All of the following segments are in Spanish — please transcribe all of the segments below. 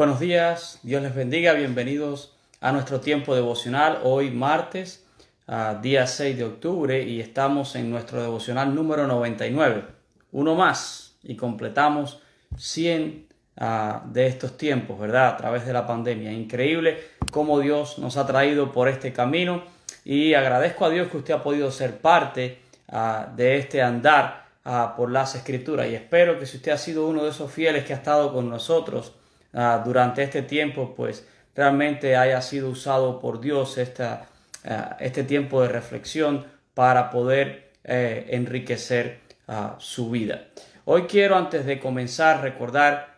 Buenos días, Dios les bendiga, bienvenidos a nuestro tiempo devocional. Hoy martes, día 6 de octubre, y estamos en nuestro devocional número 99. Uno más y completamos 100 ah, de estos tiempos, ¿verdad? A través de la pandemia. Increíble cómo Dios nos ha traído por este camino y agradezco a Dios que usted ha podido ser parte ah, de este andar ah, por las escrituras y espero que si usted ha sido uno de esos fieles que ha estado con nosotros, Ah, durante este tiempo, pues realmente haya sido usado por Dios esta, ah, este tiempo de reflexión para poder eh, enriquecer ah, su vida. Hoy quiero, antes de comenzar, recordar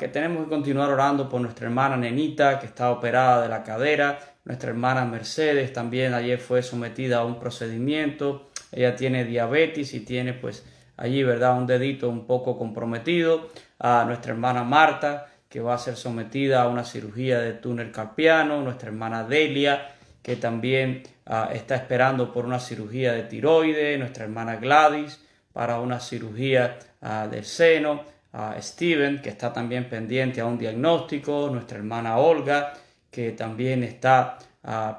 que tenemos que continuar orando por nuestra hermana Nenita, que está operada de la cadera, nuestra hermana Mercedes también ayer fue sometida a un procedimiento, ella tiene diabetes y tiene pues allí, ¿verdad? Un dedito un poco comprometido, a nuestra hermana Marta, que va a ser sometida a una cirugía de túnel carpiano, nuestra hermana Delia, que también ah, está esperando por una cirugía de tiroide, nuestra hermana Gladys para una cirugía uh, del seno, a Steven, que está también pendiente a un diagnóstico, nuestra hermana Olga, que también está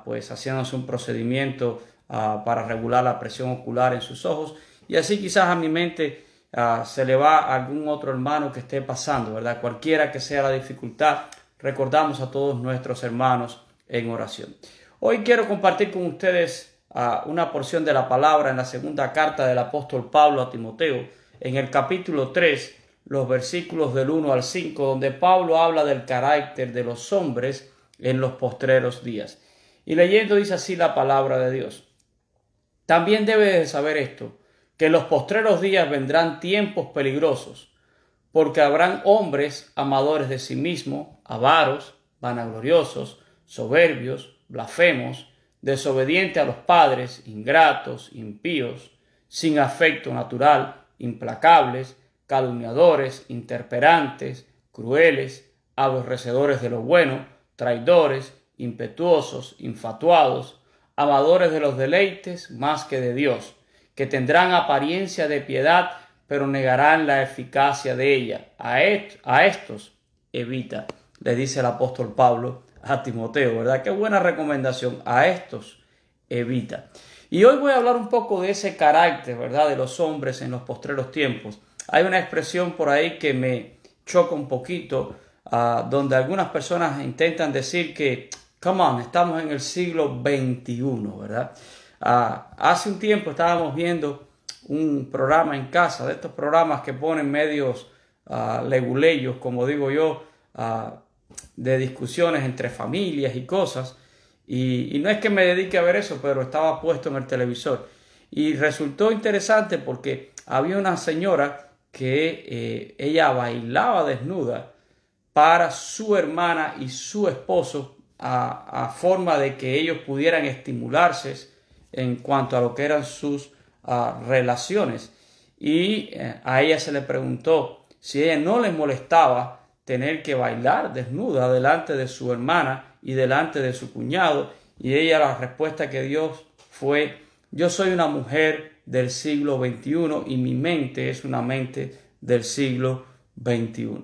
pues haciéndose un procedimiento para regular la presión ocular en sus ojos, y así quizás a mi mente Ah, se le va a algún otro hermano que esté pasando, ¿verdad? Cualquiera que sea la dificultad, recordamos a todos nuestros hermanos en oración. Hoy quiero compartir con ustedes ah, una porción de la palabra en la segunda carta del apóstol Pablo a Timoteo, en el capítulo 3, los versículos del 1 al 5, donde Pablo habla del carácter de los hombres en los postreros días. Y leyendo dice así la palabra de Dios. También debes de saber esto que en los postreros días vendrán tiempos peligrosos, porque habrán hombres amadores de sí mismos, avaros, vanagloriosos, soberbios, blasfemos, desobedientes a los padres, ingratos, impíos, sin afecto natural, implacables, calumniadores, interperantes, crueles, aborrecedores de lo bueno, traidores, impetuosos, infatuados, amadores de los deleites más que de Dios que tendrán apariencia de piedad, pero negarán la eficacia de ella. A, estos evita, le dice el apóstol Pablo a Timoteo, ¿verdad? Qué buena recomendación. A estos evita. Y hoy voy a hablar un poco de ese carácter, ¿verdad? De los hombres en los postreros tiempos. Hay una expresión por ahí que me choca un poquito, ah, donde algunas personas intentan decir que, come on, estamos en el siglo XXI, ¿verdad? Ah, hace un tiempo estábamos viendo un programa en casa, de estos programas que ponen medios uh, leguleyos, como digo yo, ah, de discusiones entre familias y cosas. Y, no es que me dedique a ver eso, pero estaba puesto en el televisor. Y resultó interesante porque había una señora que eh, ella bailaba desnuda para su hermana y su esposo a forma de que ellos pudieran estimularse en cuanto a lo que eran sus ah, relaciones. Y eh, a ella se le preguntó si ella no le molestaba tener que bailar desnuda delante de su hermana y delante de su cuñado. Y ella la respuesta que dio fue, yo soy una mujer del siglo XXI y mi mente es una mente del siglo XXI.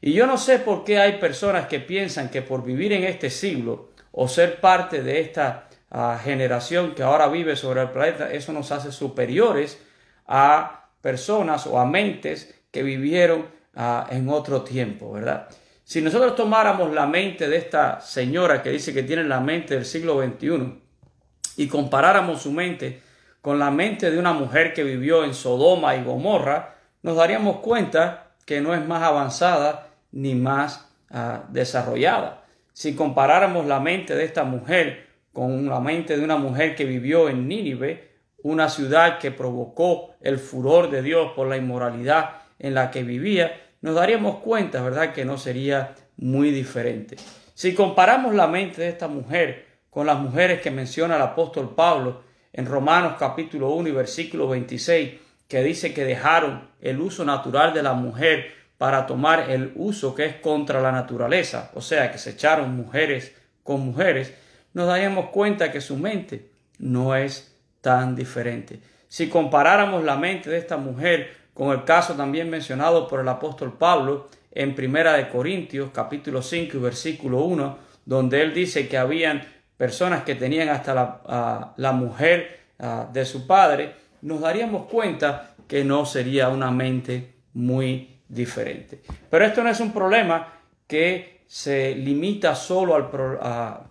Y yo no sé por qué hay personas que piensan que por vivir en este siglo o ser parte de esta generación que ahora vive sobre el planeta, eso nos hace superiores a personas o a mentes que vivieron ah, en otro tiempo, ¿verdad? Si nosotros tomáramos la mente de esta señora que dice que tiene la mente del siglo XXI y comparáramos su mente con la mente de una mujer que vivió en Sodoma y Gomorra, nos daríamos cuenta que no es más avanzada ni más ah, desarrollada. Si comparáramos la mente de esta mujer con la mente de una mujer que vivió en Nínive, una ciudad que provocó el furor de Dios por la inmoralidad en la que vivía, nos daríamos cuenta, ¿verdad?, que no sería muy diferente. Si comparamos la mente de esta mujer con las mujeres que menciona el apóstol Pablo en Romanos capítulo 1 y versículo 26, que dice que dejaron el uso natural de la mujer para tomar el uso que es contra la naturaleza, o sea, que se echaron mujeres con mujeres, nos daríamos cuenta que su mente no es tan diferente. Si comparáramos la mente de esta mujer con el caso también mencionado por el apóstol Pablo en Primera de Corintios, capítulo 5 y versículo 1, donde él dice que habían personas que tenían hasta la, la mujer de su padre, nos daríamos cuenta que no sería una mente muy diferente. Pero esto no es un problema que se limita solo al,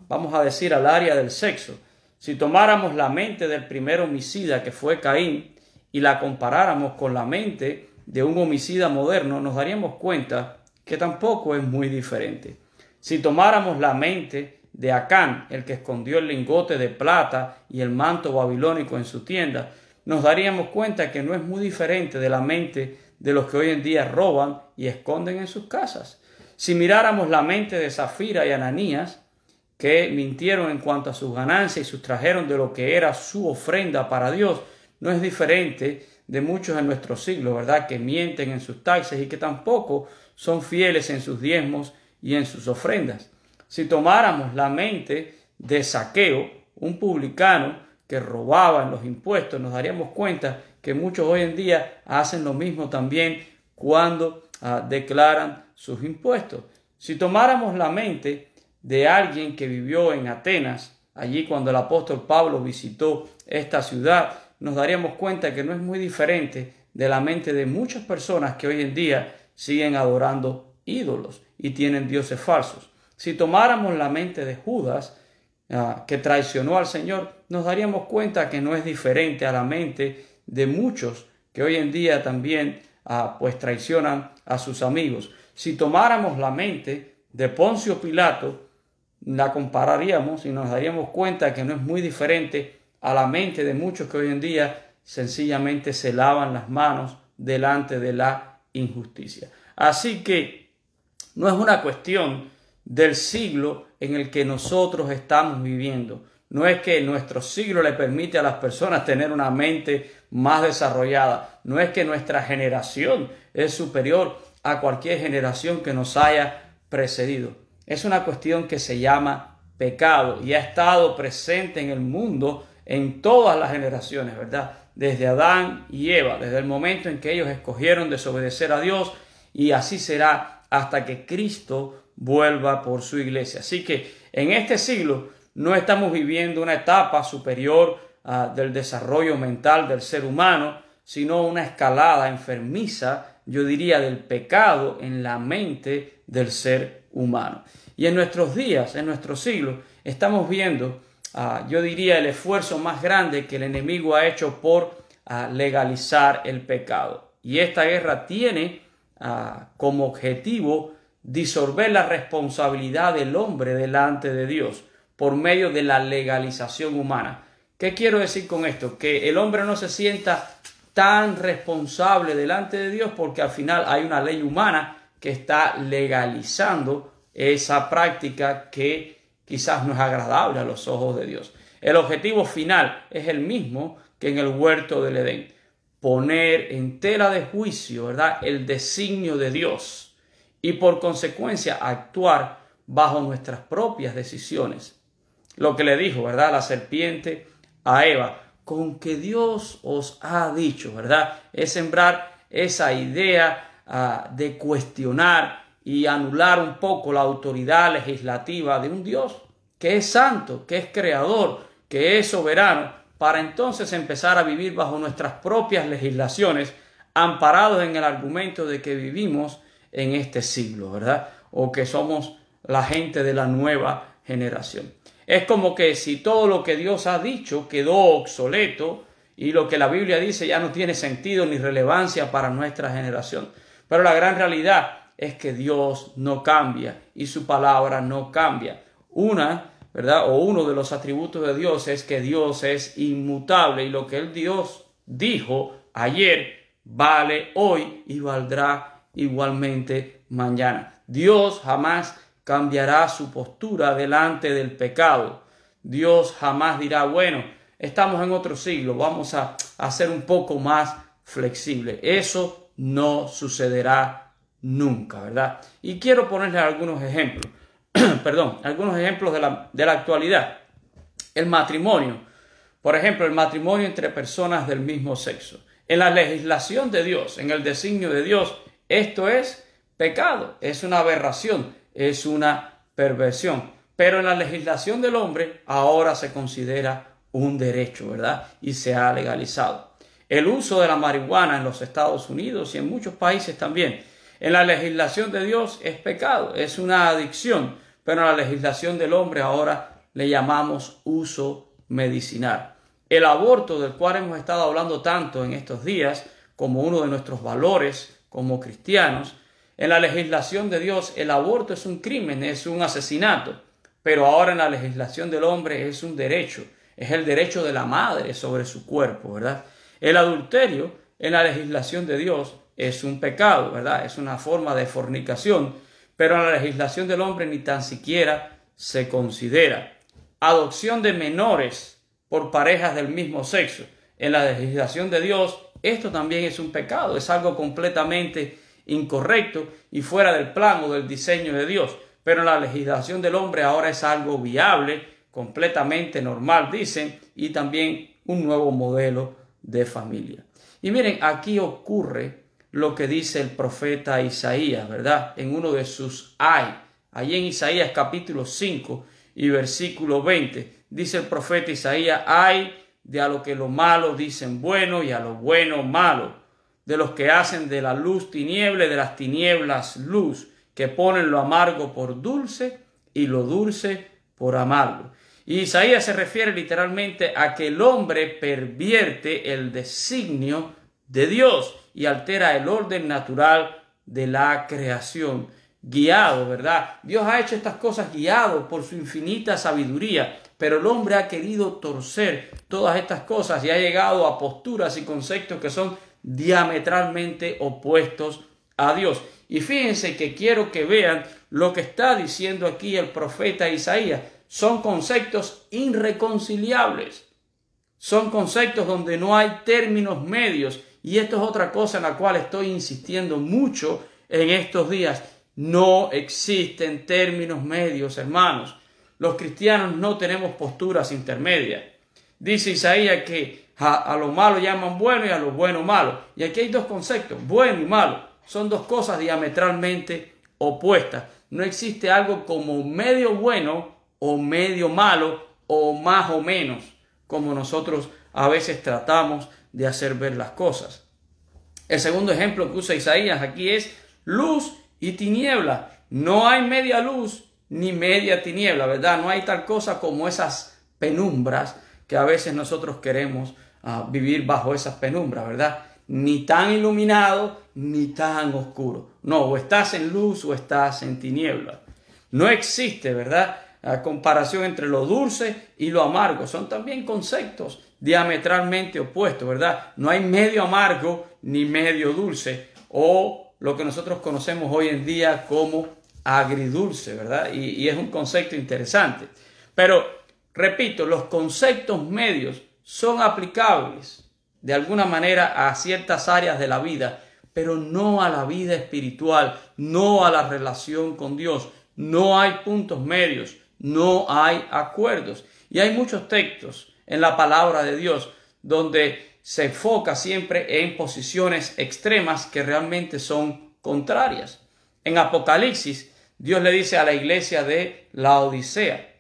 vamos a decir, al área del sexo. Si tomáramos la mente del primer homicida que fue Caín y la comparáramos con la mente de un homicida moderno, nos daríamos cuenta que tampoco es muy diferente. Si tomáramos la mente de Acán, el que escondió el lingote de plata y el manto babilónico en su tienda, nos daríamos cuenta que no es muy diferente de la mente de los que hoy en día roban y esconden en sus casas. Si miráramos la mente de Zafira y Ananías, que mintieron en cuanto a sus ganancias y sustrajeron de lo que era su ofrenda para Dios, no es diferente de muchos en nuestro siglo, ¿verdad? Que mienten en sus taxes y que tampoco son fieles en sus diezmos y en sus ofrendas. Si tomáramos la mente de Saqueo, un publicano que robaba en los impuestos, nos daríamos cuenta que muchos hoy en día hacen lo mismo también cuando ah, declaran sus impuestos. Si tomáramos la mente de alguien que vivió en Atenas, allí cuando el apóstol Pablo visitó esta ciudad, nos daríamos cuenta que no es muy diferente de la mente de muchas personas que hoy en día siguen adorando ídolos y tienen dioses falsos. Si tomáramos la mente de Judas, ah, que traicionó al Señor, nos daríamos cuenta que no es diferente a la mente de muchos que hoy en día también ah, pues traicionan a sus amigos. Si tomáramos la mente de Poncio Pilato, la compararíamos y nos daríamos cuenta que no es muy diferente a la mente de muchos que hoy en día sencillamente se lavan las manos delante de la injusticia. Así que no es una cuestión del siglo en el que nosotros estamos viviendo. No es que nuestro siglo le permite a las personas tener una mente más desarrollada. No es que nuestra generación es superior a cualquier generación que nos haya precedido. Es una cuestión que se llama pecado y ha estado presente en el mundo en todas las generaciones, ¿verdad? Desde Adán y Eva, desde el momento en que ellos escogieron desobedecer a Dios y así será hasta que Cristo vuelva por su iglesia. Así que en este siglo no estamos viviendo una etapa superior ah, del desarrollo mental del ser humano, sino una escalada enfermiza, yo diría, del pecado en la mente del ser humano. Y en nuestros días, en nuestro siglo, estamos viendo, ah, yo diría, el esfuerzo más grande que el enemigo ha hecho por ah, legalizar el pecado. Y esta guerra tiene como objetivo disolver la responsabilidad del hombre delante de Dios por medio de la legalización humana. ¿Qué quiero decir con esto? Que el hombre no se sienta tan responsable delante de Dios porque al final hay una ley humana que está legalizando esa práctica que quizás no es agradable a los ojos de Dios. El objetivo final es el mismo que en el huerto del Edén. Poner en tela de juicio, ¿verdad? El designio de Dios y por consecuencia actuar bajo nuestras propias decisiones lo que le dijo, ¿verdad? La serpiente a Eva, con que Dios os ha dicho, ¿verdad? Es sembrar esa idea ah, de cuestionar y anular un poco la autoridad legislativa de un Dios que es santo, que es creador, que es soberano, para entonces empezar a vivir bajo nuestras propias legislaciones, amparados en el argumento de que vivimos en este siglo, ¿verdad? O que somos la gente de la nueva generación. Es como que si todo lo que Dios ha dicho quedó obsoleto y lo que la Biblia dice ya no tiene sentido ni relevancia para nuestra generación. Pero la gran realidad es que Dios no cambia y su palabra no cambia. Una, ¿verdad? O uno de los atributos de Dios es que Dios es inmutable y lo que el Dios dijo ayer vale hoy y valdrá igualmente mañana. Dios jamás cambiará su postura delante del pecado. Dios jamás dirá, bueno, estamos en otro siglo, vamos a hacer un poco más flexible. Eso no sucederá nunca, ¿verdad? Y quiero ponerles algunos ejemplos, perdón, algunos ejemplos de la, de la actualidad. El matrimonio, por ejemplo, el matrimonio entre personas del mismo sexo. En la legislación de Dios, en el designio de Dios, esto es pecado, es una aberración, es una perversión. Pero en la legislación del hombre ahora se considera un derecho, ¿verdad? Y se ha legalizado. El uso de la marihuana en los Estados Unidos y en muchos países también. En la legislación de Dios es pecado, es una adicción, pero en la legislación del hombre ahora le llamamos uso medicinal. El aborto del cual hemos estado hablando tanto en estos días como uno de nuestros valores como cristianos, en la legislación de Dios el aborto es un crimen, es un asesinato, pero ahora en la legislación del hombre es un derecho es el derecho de la madre sobre su cuerpo, ¿verdad? El adulterio en la legislación de Dios es un pecado, ¿verdad? Es una forma de fornicación, pero en la legislación del hombre ni tan siquiera se considera. Adopción de menores por parejas del mismo sexo. En la legislación de Dios esto también es un pecado, es algo completamente incorrecto y fuera del plan o del diseño de Dios. Pero la legislación del hombre ahora es algo viable completamente normal, dicen, y también un nuevo modelo de familia. Y miren, aquí ocurre lo que dice el profeta Isaías, ¿verdad? En uno de sus ay, allí en Isaías capítulo 5 y versículo 20, dice el profeta Isaías, ay de a lo que lo malo dicen bueno y a lo bueno malo, de los que hacen de la luz tiniebla y de las tinieblas luz, que ponen lo amargo por dulce y lo dulce por amargo. Isaías se refiere literalmente a que el hombre pervierte el designio de Dios y altera el orden natural de la creación. Guiado, ¿verdad? Dios ha hecho estas cosas guiado por su infinita sabiduría, pero el hombre ha querido torcer todas estas cosas y ha llegado a posturas y conceptos que son diametralmente opuestos a Dios. Y fíjense que quiero que vean lo que está diciendo aquí el profeta Isaías son conceptos irreconciliables. Son conceptos donde no hay términos medios. Y esto es otra cosa en la cual estoy insistiendo mucho en estos días. No existen términos medios, hermanos. Los cristianos no tenemos posturas intermedias. Dice Isaías que a, lo malo llaman bueno y a lo bueno malo. Y aquí hay dos conceptos, bueno y malo. Son dos cosas diametralmente opuestas. No existe algo como medio bueno o medio malo o más o menos, como nosotros a veces tratamos de hacer ver las cosas. El segundo ejemplo que usa Isaías aquí es luz y tiniebla. No hay media luz ni media tiniebla, ¿verdad? No hay tal cosa como esas penumbras que a veces nosotros queremos ah, vivir bajo esas penumbras, ¿verdad? Ni tan iluminado ni tan oscuro. No, o estás en luz o estás en tiniebla. No existe, ¿verdad? la comparación entre lo dulce y lo amargo. Son también conceptos diametralmente opuestos, ¿verdad? No hay medio amargo ni medio dulce o lo que nosotros conocemos hoy en día como agridulce, ¿verdad? Y es un concepto interesante. Pero, repito, los conceptos medios son aplicables de alguna manera a ciertas áreas de la vida, pero no a la vida espiritual, no a la relación con Dios. No hay puntos medios no hay acuerdos. Y hay muchos textos en la palabra de Dios donde se enfoca siempre en posiciones extremas que realmente son contrarias. En Apocalipsis, Dios le dice a la iglesia de la Odisea,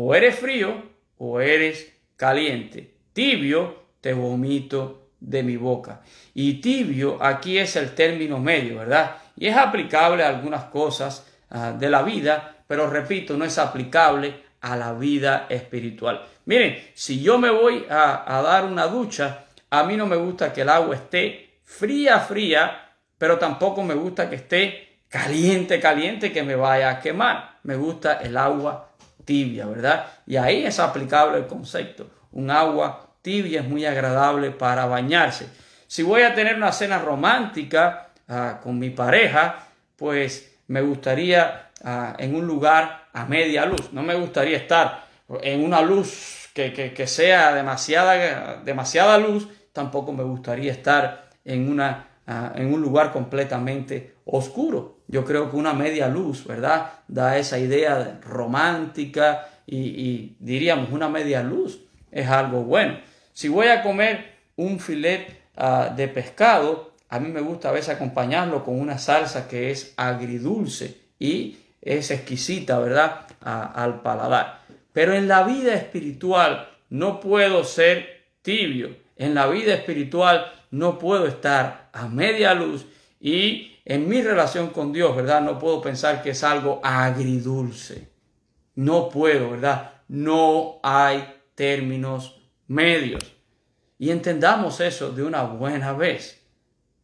o eres frío o eres caliente. Tibio te vomito de mi boca. Y tibio aquí es el término medio, ¿verdad? Y es aplicable a algunas cosas ah, de la vida, pero repito, no es aplicable a la vida espiritual. Miren, si yo me voy a, dar una ducha, a mí no me gusta que el agua esté fría, fría, pero tampoco me gusta que esté caliente, caliente, que me vaya a quemar. Me gusta el agua tibia, ¿verdad? Y ahí es aplicable el concepto. Un agua tibia es muy agradable para bañarse. Si voy a tener una cena romántica ah, con mi pareja, pues me gustaría en un lugar a media luz. No me gustaría estar en una luz que, sea demasiada, demasiada luz. Tampoco me gustaría estar en, una, en un lugar completamente oscuro. Yo creo que una media luz, ¿verdad? Da esa idea romántica y, diríamos una media luz es algo bueno. Si voy a comer un filet ah, de pescado, a mí me gusta a veces acompañarlo con una salsa que es agridulce y es exquisita, ¿verdad? al paladar. Pero en la vida espiritual no puedo ser tibio. En la vida espiritual no puedo estar a media luz y en mi relación con Dios, ¿verdad? No puedo pensar que es algo agridulce. No puedo, ¿verdad? No hay términos medios. Y entendamos eso de una buena vez.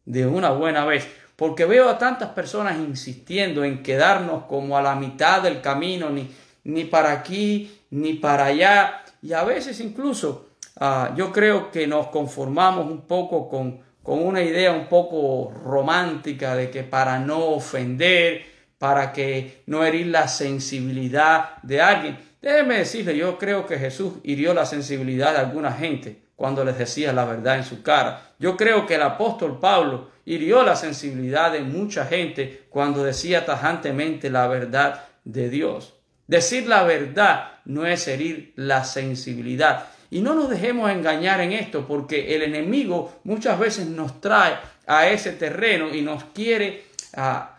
De una buena vez. Porque veo a tantas personas insistiendo en quedarnos como a la mitad del camino, ni, ni para aquí, ni para allá. Y a veces incluso ah, yo creo que nos conformamos un poco con, con una idea un poco romántica de que para no ofender, para que no herir la sensibilidad de alguien. Déjeme decirle, yo creo que Jesús hirió la sensibilidad de alguna gente cuando les decía la verdad en su cara. Yo creo que el apóstol Pablo hirió la sensibilidad de mucha gente cuando decía tajantemente la verdad de Dios. Decir la verdad no es herir la sensibilidad. Y no nos dejemos engañar en esto porque el enemigo muchas veces nos trae a ese terreno y nos quiere ah,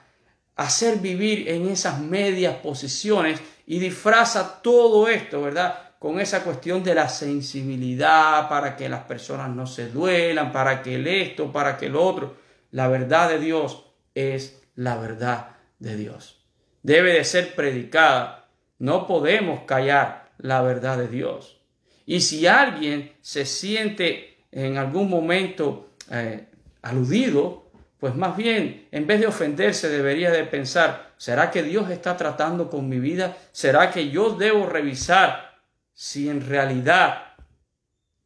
hacer vivir en esas medias posiciones y disfraza todo esto, ¿verdad? con esa cuestión de la sensibilidad para que las personas no se duelan, para que el esto, para que el otro. La verdad de Dios es la verdad de Dios. Debe de ser predicada. No podemos callar la verdad de Dios. Y si alguien se siente en algún momento eh, aludido, pues más bien, en vez de ofenderse, debería de pensar, ¿será que Dios está tratando con mi vida? ¿Será que yo debo revisar si en realidad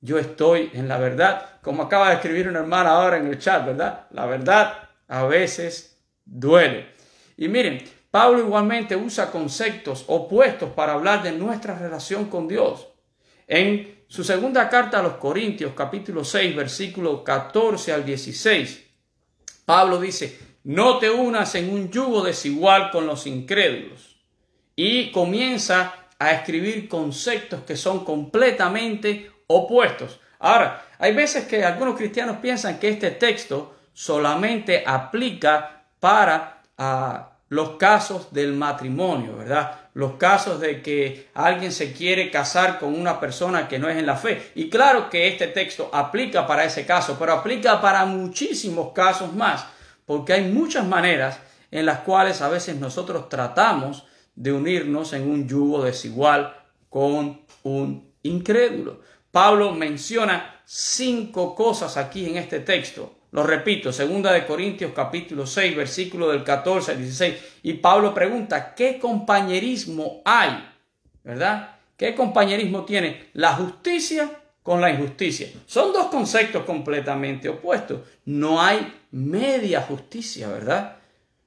yo estoy en la verdad, como acaba de escribir una hermana ahora en el chat, ¿verdad? La verdad a veces duele. Y miren, Pablo igualmente usa conceptos opuestos para hablar de nuestra relación con Dios. En su segunda carta a los Corintios, capítulo 6, versículo 14 al 16, Pablo dice, no te unas en un yugo desigual con los incrédulos. Y comienza a escribir conceptos que son completamente opuestos. Ahora, hay veces que algunos cristianos piensan que este texto solamente aplica para ah, los casos del matrimonio, ¿verdad? Los casos de que alguien se quiere casar con una persona que no es en la fe. Y claro que este texto aplica para ese caso, pero aplica para muchísimos casos más, porque hay muchas maneras en las cuales a veces nosotros tratamos de unirnos en un yugo desigual con un incrédulo. Pablo menciona cinco cosas aquí en este texto. Lo repito, segunda de Corintios capítulo 6, versículo del 14 al 16. Y Pablo pregunta, ¿qué compañerismo hay? ¿Verdad? ¿Qué compañerismo tiene la justicia con la injusticia? Son dos conceptos completamente opuestos. No hay media justicia, ¿verdad?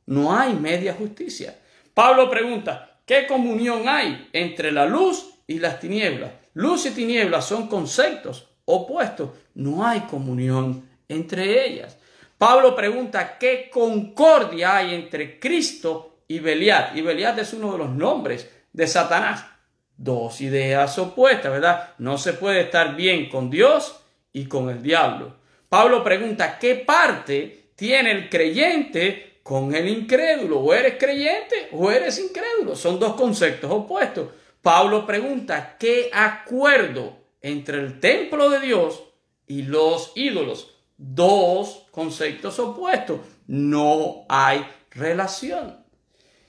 No hay media justicia. Pablo pregunta, ¿qué comunión hay entre la luz y las tinieblas? Luz y tinieblas son conceptos opuestos. No hay comunión entre ellas. Pablo pregunta, ¿qué concordia hay entre Cristo y Beliat? Y Beliat es uno de los nombres de Satanás. Dos ideas opuestas, ¿verdad? No se puede estar bien con Dios y con el diablo. Pablo pregunta, ¿qué parte tiene el creyente con el incrédulo. O eres creyente o eres incrédulo. Son dos conceptos opuestos. Pablo pregunta, ¿qué acuerdo entre el templo de Dios y los ídolos? Dos conceptos opuestos. No hay relación.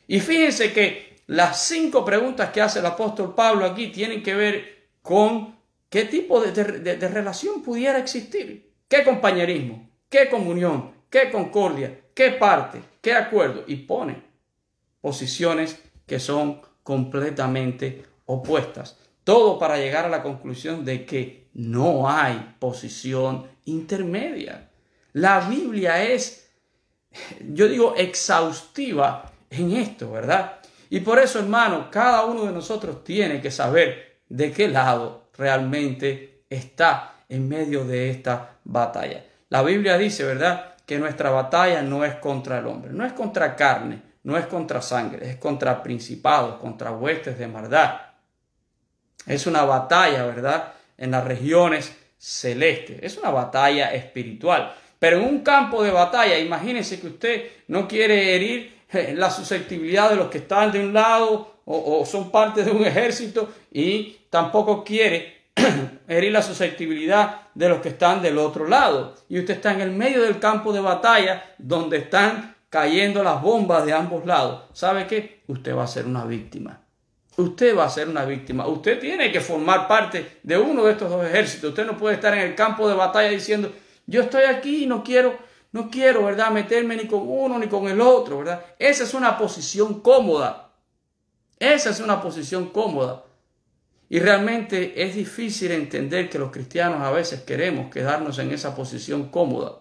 Y fíjense que las cinco preguntas que hace el apóstol Pablo aquí tienen que ver con qué tipo de, de relación pudiera existir. ¿Qué compañerismo? ¿Qué comunión? ¿Qué concordia? qué parte, qué acuerdo y pone posiciones que son completamente opuestas. Todo para llegar a la conclusión de que no hay posición intermedia. La Biblia es, yo digo, exhaustiva en esto, ¿verdad? Y por eso, hermano, cada uno de nosotros tiene que saber de qué lado realmente está en medio de esta batalla. La Biblia dice, ¿verdad? que nuestra batalla no es contra el hombre, no es contra carne, no es contra sangre, es contra principados, contra huestes de maldad. Es una batalla, ¿verdad? En las regiones celestes. Es una batalla espiritual. Pero en un campo de batalla, imagínense que usted no quiere herir eh, la susceptibilidad de los que están de un lado o, o son parte de un ejército y tampoco quiere herir la susceptibilidad de los que están del otro lado. Y usted está en el medio del campo de batalla donde están cayendo las bombas de ambos lados. ¿Sabe qué? Usted va a ser una víctima. Usted va a ser una víctima. Usted tiene que formar parte de uno de estos dos ejércitos. Usted no puede estar en el campo de batalla diciendo, yo estoy aquí y no quiero, no quiero, ¿verdad? Meterme ni con uno ni con el otro, ¿verdad? Esa es una posición cómoda. Esa es una posición cómoda. Y realmente es difícil entender que los cristianos a veces queremos quedarnos en esa posición cómoda,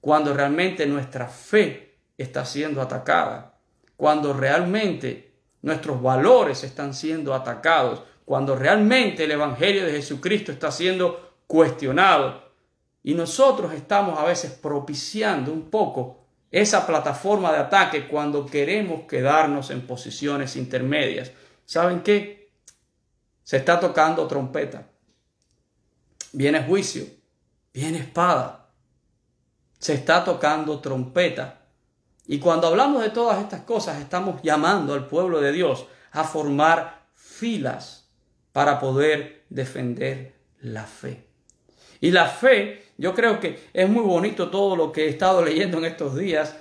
cuando realmente nuestra fe está siendo atacada, cuando realmente nuestros valores están siendo atacados, cuando realmente el Evangelio de Jesucristo está siendo cuestionado. Y nosotros estamos a veces propiciando un poco esa plataforma de ataque cuando queremos quedarnos en posiciones intermedias. ¿Saben qué? Se está tocando trompeta. Viene juicio. Viene espada. Se está tocando trompeta. Y cuando hablamos de todas estas cosas, estamos llamando al pueblo de Dios a formar filas para poder defender la fe. Y la fe, yo creo que es muy bonito todo lo que he estado leyendo en estos días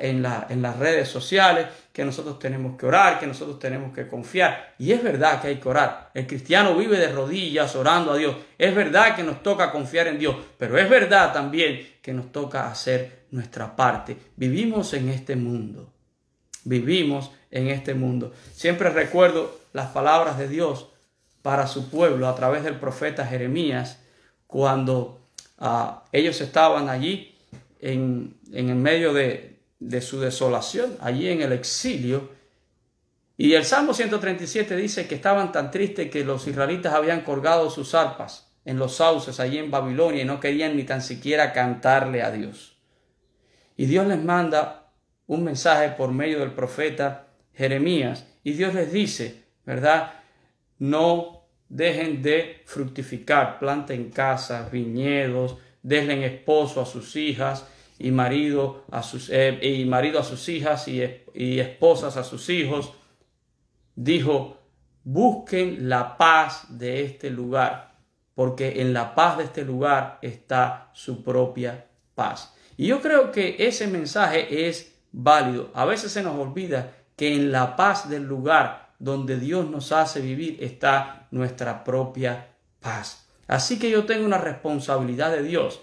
en, la, en las redes sociales, que nosotros tenemos que orar, que nosotros tenemos que confiar. Y es verdad que hay que orar. El cristiano vive de rodillas orando a Dios. Es verdad que nos toca confiar en Dios, pero es verdad también que nos toca hacer nuestra parte. Vivimos en este mundo. Vivimos en este mundo. Siempre recuerdo las palabras de Dios para su pueblo a través del profeta Jeremías cuando ah, ellos estaban allí en, el medio de, de su desolación, allí en el exilio. Y el Salmo 137 dice que estaban tan tristes que los israelitas habían colgado sus arpas en los sauces allí en Babilonia y no querían ni tan siquiera cantarle a Dios. Y Dios les manda un mensaje por medio del profeta Jeremías y Dios les dice, ¿verdad? No dejen de fructificar, planten casas, viñedos, denle esposo a sus hijas y marido a sus, eh, y marido a sus hijas y, y esposas a sus hijos. Dijo, busquen la paz de este lugar, porque en la paz de este lugar está su propia paz. Y yo creo que ese mensaje es válido. A veces se nos olvida que en la paz del lugar donde Dios nos hace vivir está nuestra propia paz. Así que yo tengo una responsabilidad de Dios.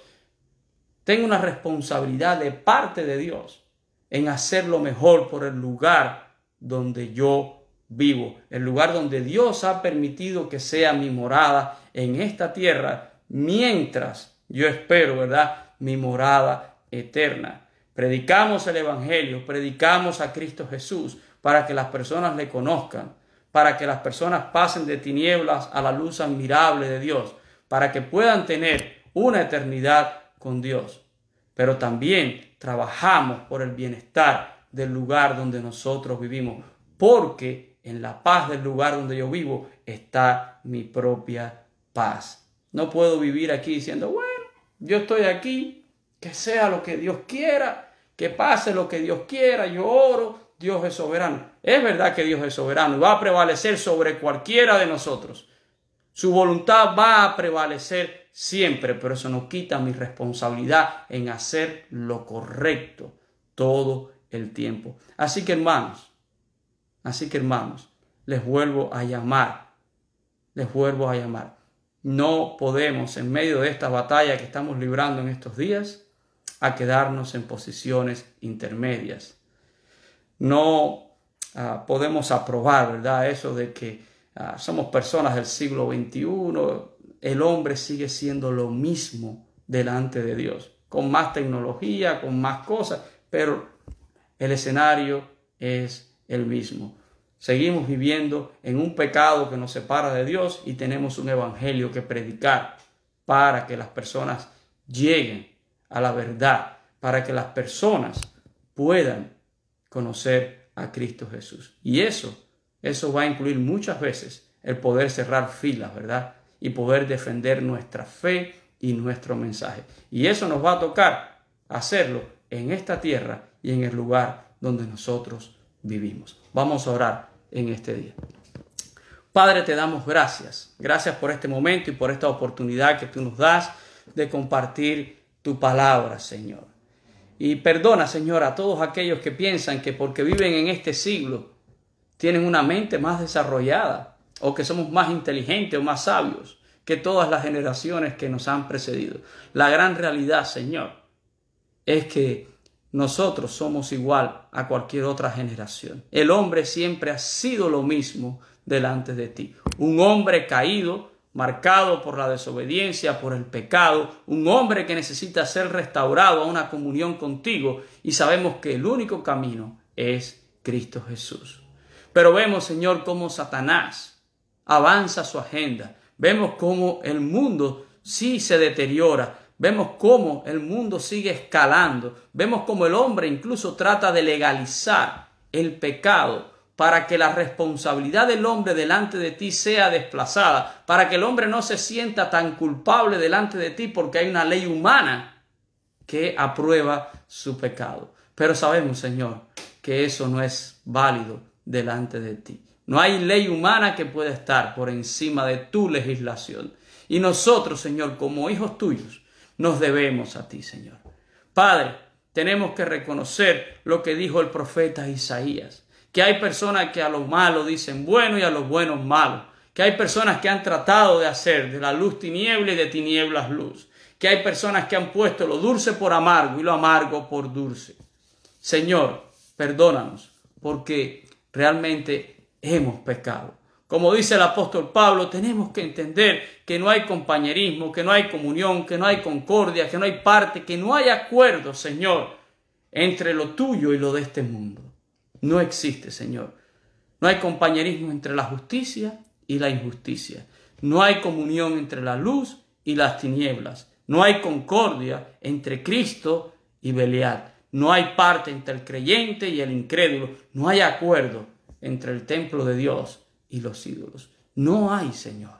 Tengo una responsabilidad de parte de Dios en hacer lo mejor por el lugar donde yo vivo, el lugar donde Dios ha permitido que sea mi morada en esta tierra, mientras yo espero, ¿verdad? Mi morada eterna. Predicamos el Evangelio, predicamos a Cristo Jesús para que las personas le conozcan, para que las personas pasen de tinieblas a la luz admirable de Dios, para que puedan tener una eternidad con Dios. Pero también trabajamos por el bienestar del lugar donde nosotros vivimos, porque en la paz del lugar donde yo vivo está mi propia paz. No puedo vivir aquí diciendo, bueno, yo estoy aquí, que sea lo que Dios quiera, que pase lo que Dios quiera, yo oro, Dios es soberano. Es verdad que Dios es soberano y va a prevalecer sobre cualquiera de nosotros. Su voluntad va a prevalecer siempre, pero eso no quita mi responsabilidad en hacer lo correcto todo el tiempo. Así que hermanos, así que hermanos, les vuelvo a llamar, les vuelvo a llamar. No podemos, en medio de esta batalla que estamos librando en estos días, a quedarnos en posiciones intermedias. No ah, podemos aprobar, ¿verdad? Eso de que Ah, somos personas del siglo XXI, el hombre sigue siendo lo mismo delante de Dios, con más tecnología, con más cosas, pero el escenario es el mismo. Seguimos viviendo en un pecado que nos separa de Dios y tenemos un evangelio que predicar para que las personas lleguen a la verdad, para que las personas puedan conocer a Cristo Jesús. Y eso eso va a incluir muchas veces el poder cerrar filas, ¿verdad? Y poder defender nuestra fe y nuestro mensaje. Y eso nos va a tocar hacerlo en esta tierra y en el lugar donde nosotros vivimos. Vamos a orar en este día. Padre, te damos gracias. Gracias por este momento y por esta oportunidad que tú nos das de compartir tu palabra, Señor. Y perdona, Señor, a todos aquellos que piensan que porque viven en este siglo tienen una mente más desarrollada o que somos más inteligentes o más sabios que todas las generaciones que nos han precedido. La gran realidad, Señor, es que nosotros somos igual a cualquier otra generación. El hombre siempre ha sido lo mismo delante de ti. Un hombre caído, marcado por la desobediencia, por el pecado, un hombre que necesita ser restaurado a una comunión contigo y sabemos que el único camino es Cristo Jesús. Pero vemos, Señor, cómo Satanás avanza su agenda. Vemos cómo el mundo sí se deteriora. Vemos cómo el mundo sigue escalando. Vemos cómo el hombre incluso trata de legalizar el pecado para que la responsabilidad del hombre delante de ti sea desplazada, para que el hombre no se sienta tan culpable delante de ti porque hay una ley humana que aprueba su pecado. Pero sabemos, Señor, que eso no es válido delante de ti. No hay ley humana que pueda estar por encima de tu legislación. Y nosotros, Señor, como hijos tuyos, nos debemos a ti, Señor. Padre, tenemos que reconocer lo que dijo el profeta Isaías que hay personas que a lo malo dicen bueno y a los buenos malo, que hay personas que han tratado de hacer de la luz tiniebla y de tinieblas luz, que hay personas que han puesto lo dulce por amargo y lo amargo por dulce. Señor, perdónanos, porque realmente hemos pecado. Como dice el apóstol Pablo, tenemos que entender que no hay compañerismo, que no hay comunión, que no hay concordia, que no hay parte, que no hay acuerdo, Señor, entre lo tuyo y lo de este mundo no existe, Señor. No hay compañerismo entre la justicia y la injusticia. No hay comunión entre la luz y las tinieblas. No hay concordia entre Cristo y Belial. No hay parte entre el creyente y el incrédulo. No hay acuerdo entre el templo de Dios y los ídolos. No hay, Señor.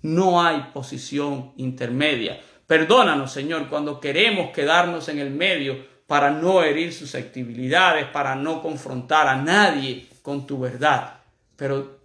No hay posición intermedia. Perdónanos, Señor, cuando queremos quedarnos en el medio para no herir susceptibilidades, para no confrontar a nadie con tu verdad. Pero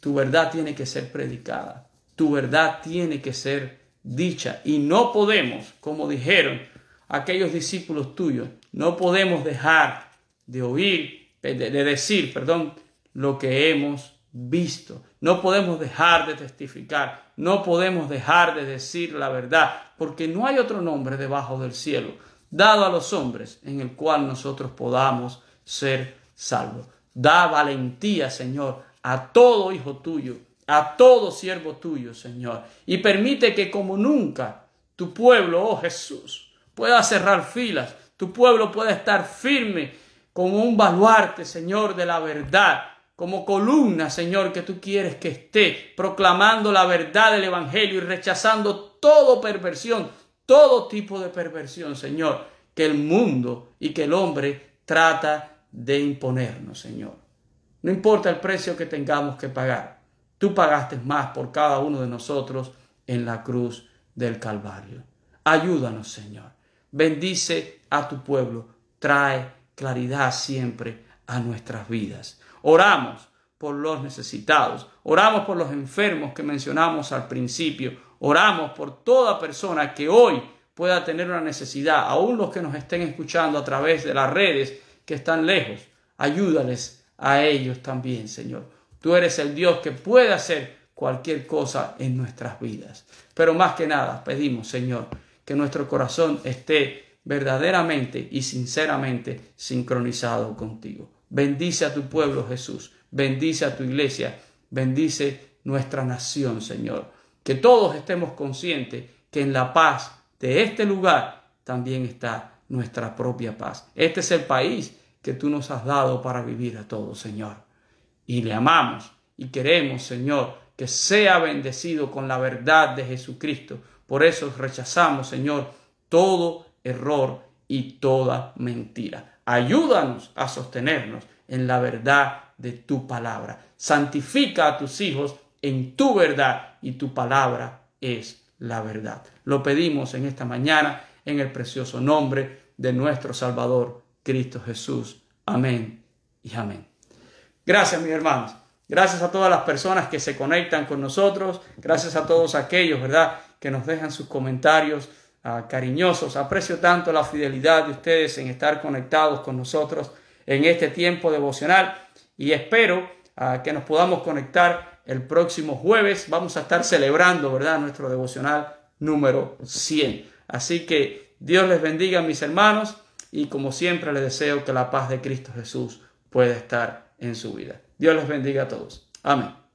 tu verdad tiene que ser predicada, tu verdad tiene que ser dicha y no podemos, como dijeron aquellos discípulos tuyos, no podemos dejar de oír, de, decir, perdón, lo que hemos visto. No podemos dejar de testificar, no podemos dejar de decir la verdad, porque no hay otro nombre debajo del cielo dado a los hombres en el cual nosotros podamos ser salvos. Da valentía, Señor, a todo hijo tuyo, a todo siervo tuyo, Señor, y permite que como nunca tu pueblo, oh Jesús, pueda cerrar filas, tu pueblo pueda estar firme como un baluarte, Señor, de la verdad, como columna, Señor, que tú quieres que esté proclamando la verdad del Evangelio y rechazando toda perversión, todo tipo de perversión, Señor, que el mundo y que el hombre trata de imponernos, Señor. No importa el precio que tengamos que pagar, tú pagaste más por cada uno de nosotros en la cruz del Calvario. Ayúdanos, Señor. Bendice a tu pueblo. Trae claridad siempre a nuestras vidas. Oramos por los necesitados. Oramos por los enfermos que mencionamos al principio. Oramos por toda persona que hoy pueda tener una necesidad, aún los que nos estén escuchando a través de las redes que están lejos. Ayúdales a ellos también, Señor. Tú eres el Dios que puede hacer cualquier cosa en nuestras vidas. Pero más que nada, pedimos, Señor, que nuestro corazón esté verdaderamente y sinceramente sincronizado contigo. Bendice a tu pueblo, Jesús. Bendice a tu iglesia. Bendice nuestra nación, Señor que todos estemos conscientes que en la paz de este lugar también está nuestra propia paz. Este es el país que tú nos has dado para vivir a todos, Señor. Y le amamos y queremos, Señor, que sea bendecido con la verdad de Jesucristo. Por eso rechazamos, Señor, todo error y toda mentira. Ayúdanos a sostenernos en la verdad de tu palabra. Santifica a tus hijos en tu verdad y tu palabra es la verdad. Lo pedimos en esta mañana en el precioso nombre de nuestro Salvador, Cristo Jesús. Amén y amén. Gracias, mis hermanos. Gracias a todas las personas que se conectan con nosotros. Gracias a todos aquellos, ¿verdad?, que nos dejan sus comentarios ah, cariñosos. Aprecio tanto la fidelidad de ustedes en estar conectados con nosotros en este tiempo devocional y espero ah, que nos podamos conectar el próximo jueves. Vamos a estar celebrando, ¿verdad?, nuestro devocional número 100. Así que Dios les bendiga, mis hermanos, y como siempre les deseo que la paz de Cristo Jesús pueda estar en su vida. Dios les bendiga a todos. Amén.